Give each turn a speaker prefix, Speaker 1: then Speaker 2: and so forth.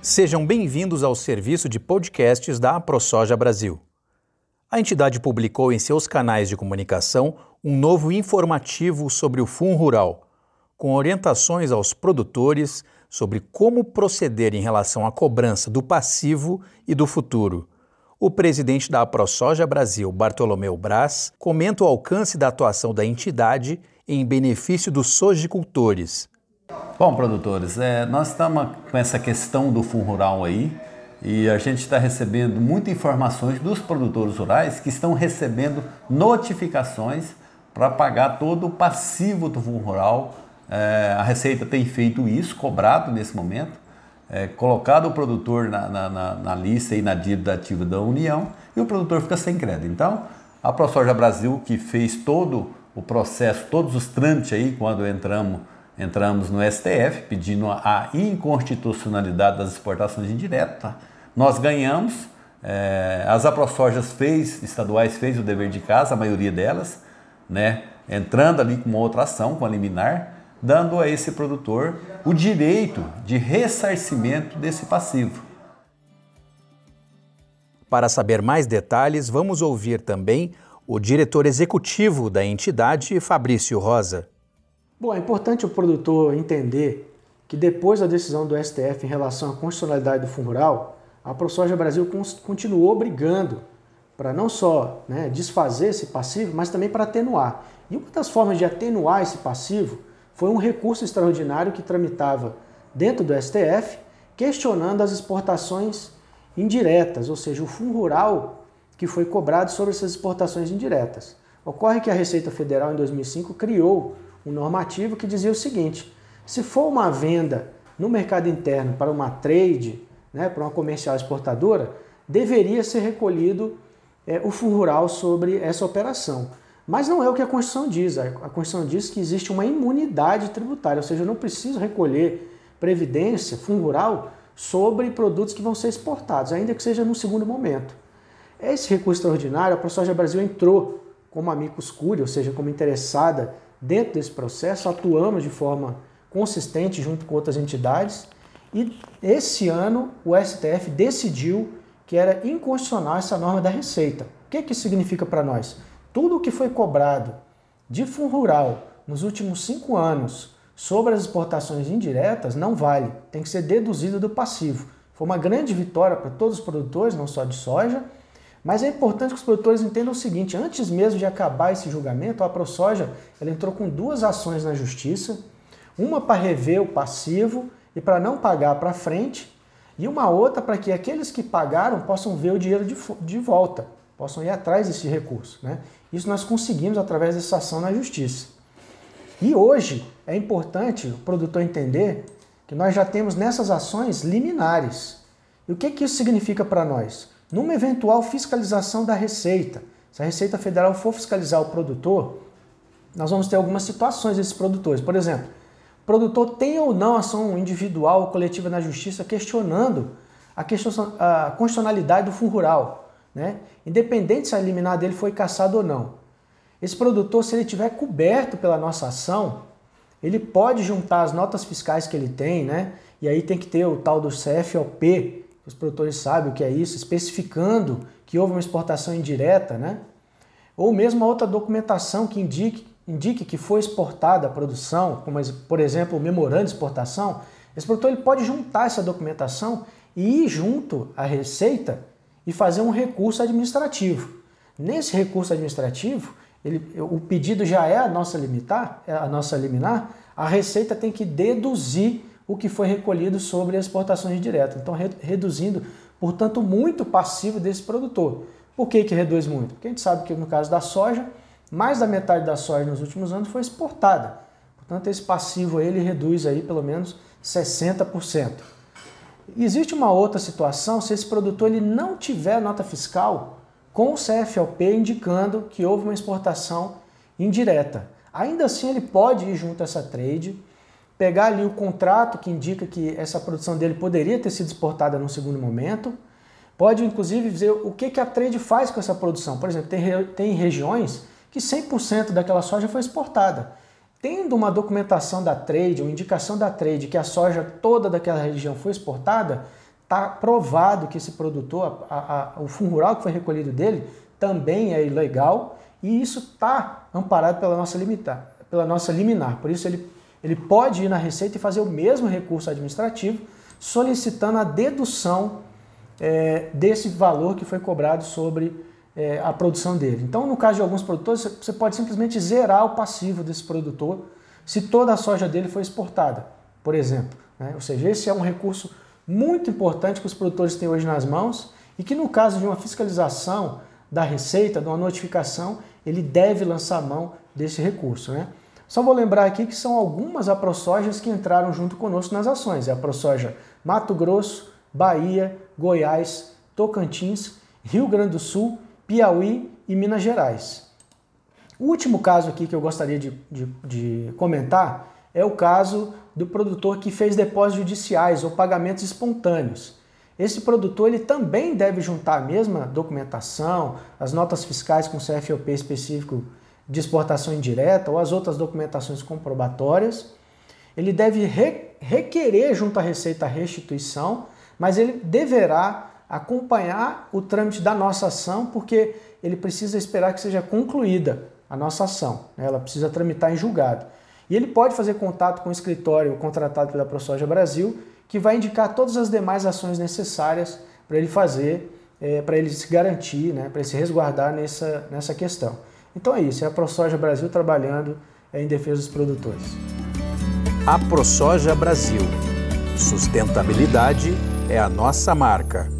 Speaker 1: Sejam bem-vindos ao serviço de podcasts da AproSoja Brasil. A entidade publicou em seus canais de comunicação um novo informativo sobre o Fundo Rural, com orientações aos produtores sobre como proceder em relação à cobrança do passivo e do futuro. O presidente da AproSoja Brasil, Bartolomeu Braz, comenta o alcance da atuação da entidade em benefício dos sojicultores.
Speaker 2: Bom, produtores, é, nós estamos com essa questão do Fundo Rural aí e a gente está recebendo muitas informações dos produtores rurais que estão recebendo notificações para pagar todo o passivo do Fundo Rural. É, a Receita tem feito isso, cobrado nesse momento, é, colocado o produtor na, na, na, na lista e na dívida ativa da União e o produtor fica sem crédito. Então, a ProSoja Brasil, que fez todo o processo, todos os trâmites aí quando entramos entramos no STF pedindo a inconstitucionalidade das exportações indiretas. Nós ganhamos, é, as aprosojas fez, estaduais fez o dever de casa, a maioria delas, né, entrando ali com uma outra ação, com a liminar, dando a esse produtor o direito de ressarcimento desse passivo.
Speaker 1: Para saber mais detalhes, vamos ouvir também o diretor executivo da entidade, Fabrício Rosa.
Speaker 3: Bom, é importante o produtor entender que depois da decisão do STF em relação à constitucionalidade do Fundo Rural, a ProSoja Brasil continuou brigando para não só né, desfazer esse passivo, mas também para atenuar. E uma das formas de atenuar esse passivo foi um recurso extraordinário que tramitava dentro do STF, questionando as exportações indiretas, ou seja, o Fundo Rural que foi cobrado sobre essas exportações indiretas. Ocorre que a Receita Federal, em 2005, criou um normativo que dizia o seguinte: se for uma venda no mercado interno para uma trade, né, para uma comercial exportadora, deveria ser recolhido é, o fundo rural sobre essa operação. Mas não é o que a Constituição diz. A Constituição diz que existe uma imunidade tributária, ou seja, eu não preciso recolher previdência, fundo rural, sobre produtos que vão ser exportados, ainda que seja no segundo momento. Esse recurso extraordinário, a ProSoja Brasil entrou como amicus curiae, ou seja, como interessada Dentro desse processo, atuamos de forma consistente junto com outras entidades e esse ano o STF decidiu que era inconstitucional essa norma da Receita. O que, que significa para nós? Tudo o que foi cobrado de fundo rural nos últimos cinco anos sobre as exportações indiretas não vale, tem que ser deduzido do passivo. Foi uma grande vitória para todos os produtores, não só de soja, mas é importante que os produtores entendam o seguinte: antes mesmo de acabar esse julgamento, a ProSoja ela entrou com duas ações na justiça, uma para rever o passivo e para não pagar para frente, e uma outra para que aqueles que pagaram possam ver o dinheiro de, de volta, possam ir atrás desse recurso. Né? Isso nós conseguimos através dessa ação na justiça. E hoje é importante o produtor entender que nós já temos nessas ações liminares. E o que, que isso significa para nós? Numa eventual fiscalização da Receita, se a Receita Federal for fiscalizar o produtor, nós vamos ter algumas situações desses produtores. Por exemplo, o produtor tem ou não ação individual ou coletiva na justiça questionando a, questão, a constitucionalidade do fundo rural, né? independente se a liminar dele foi caçado ou não. Esse produtor, se ele tiver coberto pela nossa ação, ele pode juntar as notas fiscais que ele tem, né? E aí tem que ter o tal do CFOP, os produtores sabem o que é isso, especificando que houve uma exportação indireta, né? Ou mesmo outra documentação que indique, indique que foi exportada a produção, como por exemplo o memorando de exportação, esse produtor ele pode juntar essa documentação e ir junto à Receita e fazer um recurso administrativo. Nesse recurso administrativo, ele, o pedido já é a nossa limitar, é a nossa liminar, a Receita tem que deduzir o que foi recolhido sobre exportações diretas. Então, re reduzindo, portanto, muito o passivo desse produtor. Por que, que reduz muito? Porque a gente sabe que no caso da soja, mais da metade da soja nos últimos anos foi exportada. Portanto, esse passivo ele reduz aí pelo menos 60%. Existe uma outra situação se esse produtor ele não tiver nota fiscal com o CFLP indicando que houve uma exportação indireta. Ainda assim, ele pode ir junto a essa trade pegar ali o contrato que indica que essa produção dele poderia ter sido exportada num segundo momento, pode inclusive dizer o que, que a trade faz com essa produção. Por exemplo, tem, tem regiões que 100% daquela soja foi exportada. Tendo uma documentação da trade, uma indicação da trade que a soja toda daquela região foi exportada, está provado que esse produtor, a, a, o fundo rural que foi recolhido dele, também é ilegal e isso está amparado pela nossa, limitar, pela nossa liminar. Por isso ele, ele pode ir na Receita e fazer o mesmo recurso administrativo solicitando a dedução é, desse valor que foi cobrado sobre é, a produção dele. Então, no caso de alguns produtores, você pode simplesmente zerar o passivo desse produtor se toda a soja dele foi exportada, por exemplo. Né? Ou seja, esse é um recurso muito importante que os produtores têm hoje nas mãos e que, no caso de uma fiscalização da Receita, de uma notificação, ele deve lançar mão desse recurso. Né? Só vou lembrar aqui que são algumas aprosojas que entraram junto conosco nas ações. É a aprosoja Mato Grosso, Bahia, Goiás, Tocantins, Rio Grande do Sul, Piauí e Minas Gerais. O último caso aqui que eu gostaria de, de, de comentar é o caso do produtor que fez depósitos judiciais ou pagamentos espontâneos. Esse produtor ele também deve juntar a mesma documentação, as notas fiscais com CFOP específico de exportação indireta ou as outras documentações comprobatórias. Ele deve re requerer junto à Receita a restituição, mas ele deverá acompanhar o trâmite da nossa ação, porque ele precisa esperar que seja concluída a nossa ação. Né? Ela precisa tramitar em julgado. E ele pode fazer contato com o escritório contratado pela ProSoja Brasil, que vai indicar todas as demais ações necessárias para ele fazer, é, para ele se garantir, né, para ele se resguardar nessa, nessa questão. Então é isso, é a ProSoja Brasil trabalhando é, em defesa dos produtores.
Speaker 1: A ProSoja Brasil. Sustentabilidade é a nossa marca.